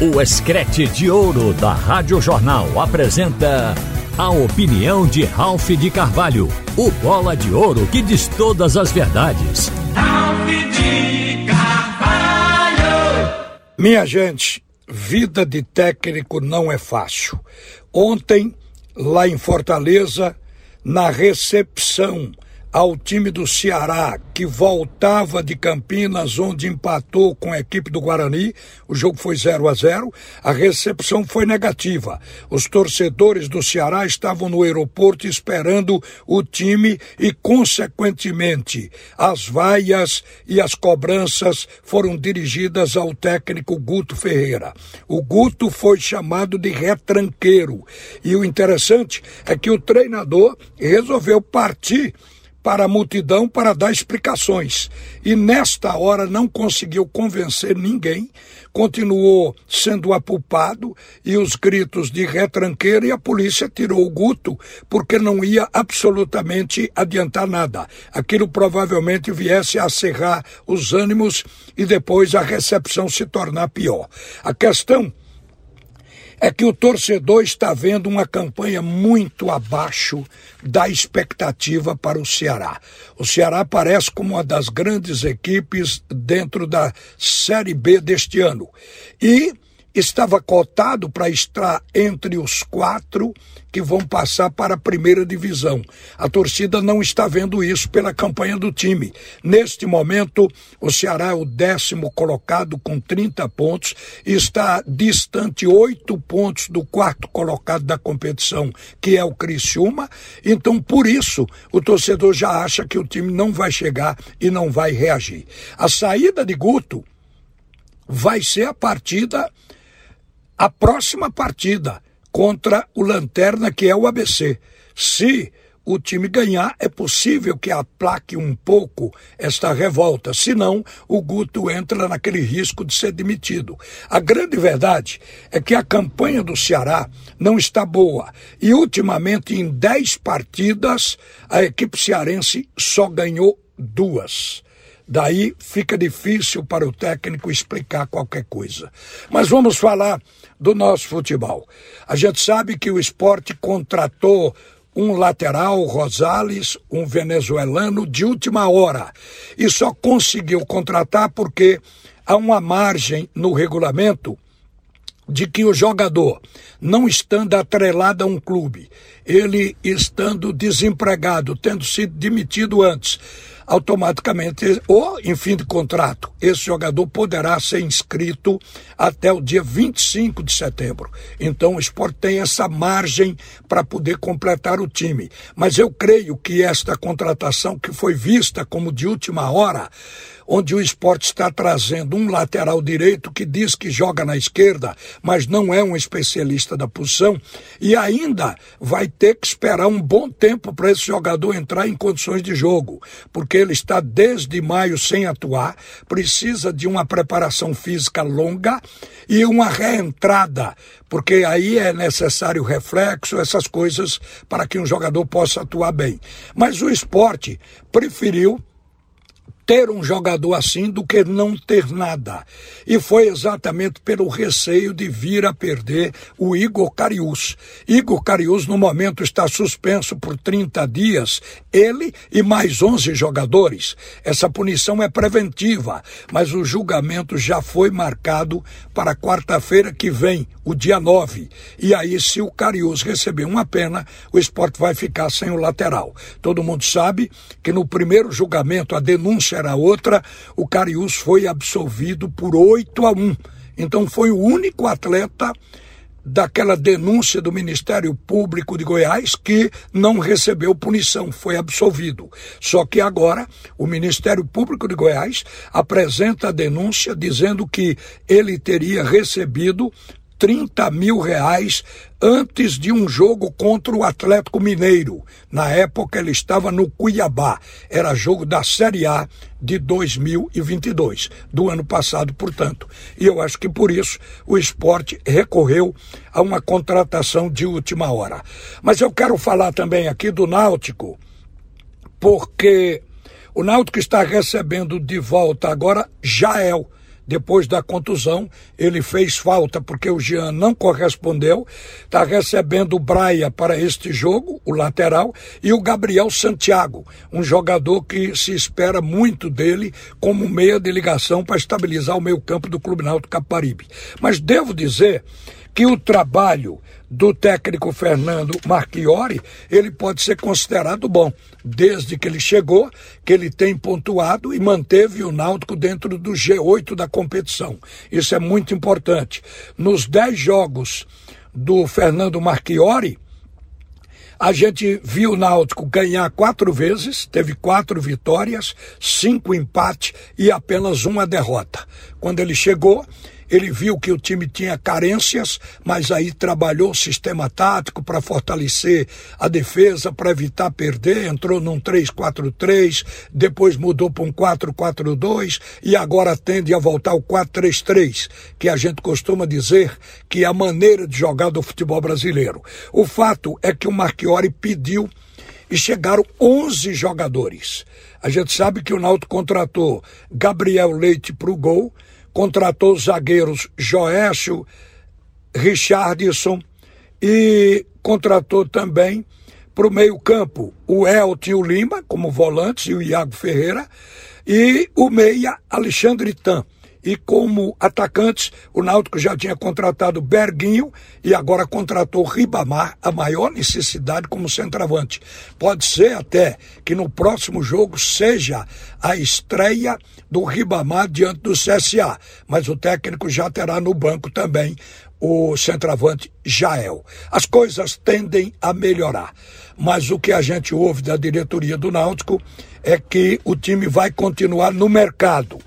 O Escrete de Ouro da Rádio Jornal apresenta a opinião de Ralph de Carvalho, o bola de ouro que diz todas as verdades. Ralph de Carvalho! Minha gente, vida de técnico não é fácil. Ontem, lá em Fortaleza, na recepção ao time do Ceará, que voltava de Campinas, onde empatou com a equipe do Guarani. O jogo foi 0 a 0. A recepção foi negativa. Os torcedores do Ceará estavam no aeroporto esperando o time e, consequentemente, as vaias e as cobranças foram dirigidas ao técnico Guto Ferreira. O Guto foi chamado de retranqueiro. E o interessante é que o treinador resolveu partir para a multidão para dar explicações. E nesta hora não conseguiu convencer ninguém, continuou sendo apupado e os gritos de retranqueira e a polícia tirou o Guto porque não ia absolutamente adiantar nada. Aquilo provavelmente viesse a cerrar os ânimos e depois a recepção se tornar pior. A questão é que o torcedor está vendo uma campanha muito abaixo da expectativa para o Ceará. O Ceará parece como uma das grandes equipes dentro da Série B deste ano. E estava cotado para estar entre os quatro que vão passar para a primeira divisão. A torcida não está vendo isso pela campanha do time. Neste momento, o Ceará é o décimo colocado com 30 pontos e está distante oito pontos do quarto colocado da competição, que é o Criciúma. Então, por isso, o torcedor já acha que o time não vai chegar e não vai reagir. A saída de Guto vai ser a partida a próxima partida contra o Lanterna, que é o ABC. Se o time ganhar, é possível que aplaque um pouco esta revolta. Senão, o Guto entra naquele risco de ser demitido. A grande verdade é que a campanha do Ceará não está boa. E, ultimamente, em dez partidas, a equipe cearense só ganhou duas. Daí fica difícil para o técnico explicar qualquer coisa. Mas vamos falar do nosso futebol. A gente sabe que o esporte contratou um lateral, Rosales, um venezuelano, de última hora. E só conseguiu contratar porque há uma margem no regulamento de que o jogador, não estando atrelado a um clube, ele estando desempregado, tendo sido demitido antes, automaticamente, ou em fim de contrato, esse jogador poderá ser inscrito até o dia 25 de setembro. Então o esporte tem essa margem para poder completar o time. Mas eu creio que esta contratação, que foi vista como de última hora, onde o esporte está trazendo um lateral direito que diz que joga na esquerda, mas não é um especialista da posição, e ainda vai ter que esperar um bom tempo para esse jogador entrar em condições de jogo, porque ele está desde maio sem atuar, precisa de uma preparação física longa e uma reentrada, porque aí é necessário reflexo, essas coisas, para que um jogador possa atuar bem. Mas o esporte preferiu ter um jogador assim do que não ter nada. E foi exatamente pelo receio de vir a perder o Igor Carius. Igor Carius, no momento, está suspenso por 30 dias, ele e mais 11 jogadores. Essa punição é preventiva, mas o julgamento já foi marcado para quarta-feira que vem, o dia 9. E aí, se o Carius receber uma pena, o esporte vai ficar sem o lateral. Todo mundo sabe que no primeiro julgamento a denúncia era outra, o Carius foi absolvido por 8 a 1. Então foi o único atleta daquela denúncia do Ministério Público de Goiás que não recebeu punição, foi absolvido. Só que agora o Ministério Público de Goiás apresenta a denúncia dizendo que ele teria recebido 30 mil reais antes de um jogo contra o Atlético Mineiro. Na época ele estava no Cuiabá. Era jogo da Série A de 2022, do ano passado, portanto. E eu acho que por isso o esporte recorreu a uma contratação de última hora. Mas eu quero falar também aqui do Náutico, porque o Náutico está recebendo de volta agora Jael depois da contusão, ele fez falta porque o Jean não correspondeu. Está recebendo o Braia para este jogo, o lateral, e o Gabriel Santiago, um jogador que se espera muito dele como meia de ligação para estabilizar o meio campo do Clube Náutico Caparibe. Mas devo dizer que o trabalho do técnico Fernando Marchiori, ele pode ser considerado bom, desde que ele chegou, que ele tem pontuado e manteve o Náutico dentro do G8 da competição. Isso é muito importante. Nos dez jogos do Fernando Marchiori, a gente viu o Náutico ganhar quatro vezes, teve quatro vitórias, cinco empates e apenas uma derrota. Quando ele chegou, ele viu que o time tinha carências, mas aí trabalhou o sistema tático para fortalecer a defesa, para evitar perder. Entrou num 3-4-3, depois mudou para um 4-4-2 e agora tende a voltar ao 4-3-3, que a gente costuma dizer que é a maneira de jogar do futebol brasileiro. O fato é que o Marchiori pediu e chegaram 11 jogadores. A gente sabe que o Náutico contratou Gabriel Leite para o gol, contratou os zagueiros Joécio, Richardson e contratou também para o meio-campo o Elton e o Lima, como volantes, e o Iago Ferreira, e o meia Alexandre Tan. E como atacantes, o Náutico já tinha contratado Berguinho e agora contratou Ribamar, a maior necessidade como centroavante. Pode ser até que no próximo jogo seja a estreia do Ribamar diante do CSA, mas o técnico já terá no banco também o centroavante Jael. As coisas tendem a melhorar, mas o que a gente ouve da diretoria do Náutico é que o time vai continuar no mercado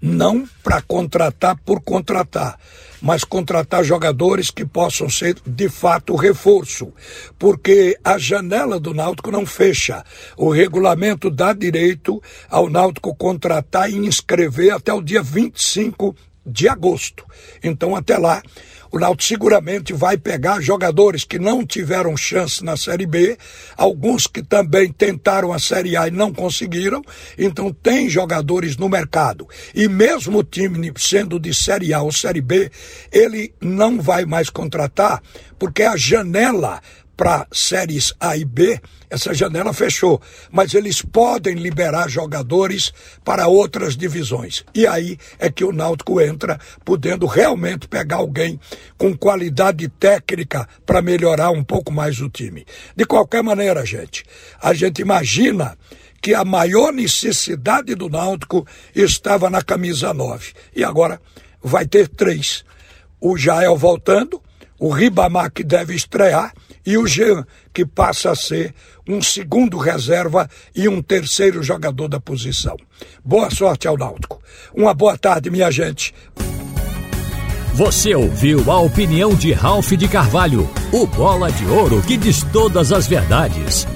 não para contratar por contratar, mas contratar jogadores que possam ser de fato reforço, porque a janela do Náutico não fecha. O regulamento dá direito ao Náutico contratar e inscrever até o dia 25 de agosto. Então, até lá, o Náutico seguramente vai pegar jogadores que não tiveram chance na Série B, alguns que também tentaram a Série A e não conseguiram, então tem jogadores no mercado. E mesmo o time sendo de Série A ou Série B, ele não vai mais contratar, porque a janela para séries A e B, essa janela fechou, mas eles podem liberar jogadores para outras divisões. E aí é que o Náutico entra, podendo realmente pegar alguém com qualidade técnica para melhorar um pouco mais o time. De qualquer maneira, gente, a gente imagina que a maior necessidade do Náutico estava na camisa 9. E agora vai ter três. O Jael voltando, o Ribamar que deve estrear e o Jean, que passa a ser um segundo reserva e um terceiro jogador da posição. Boa sorte ao Náutico. Uma boa tarde, minha gente. Você ouviu a opinião de Ralph de Carvalho, o bola de ouro que diz todas as verdades.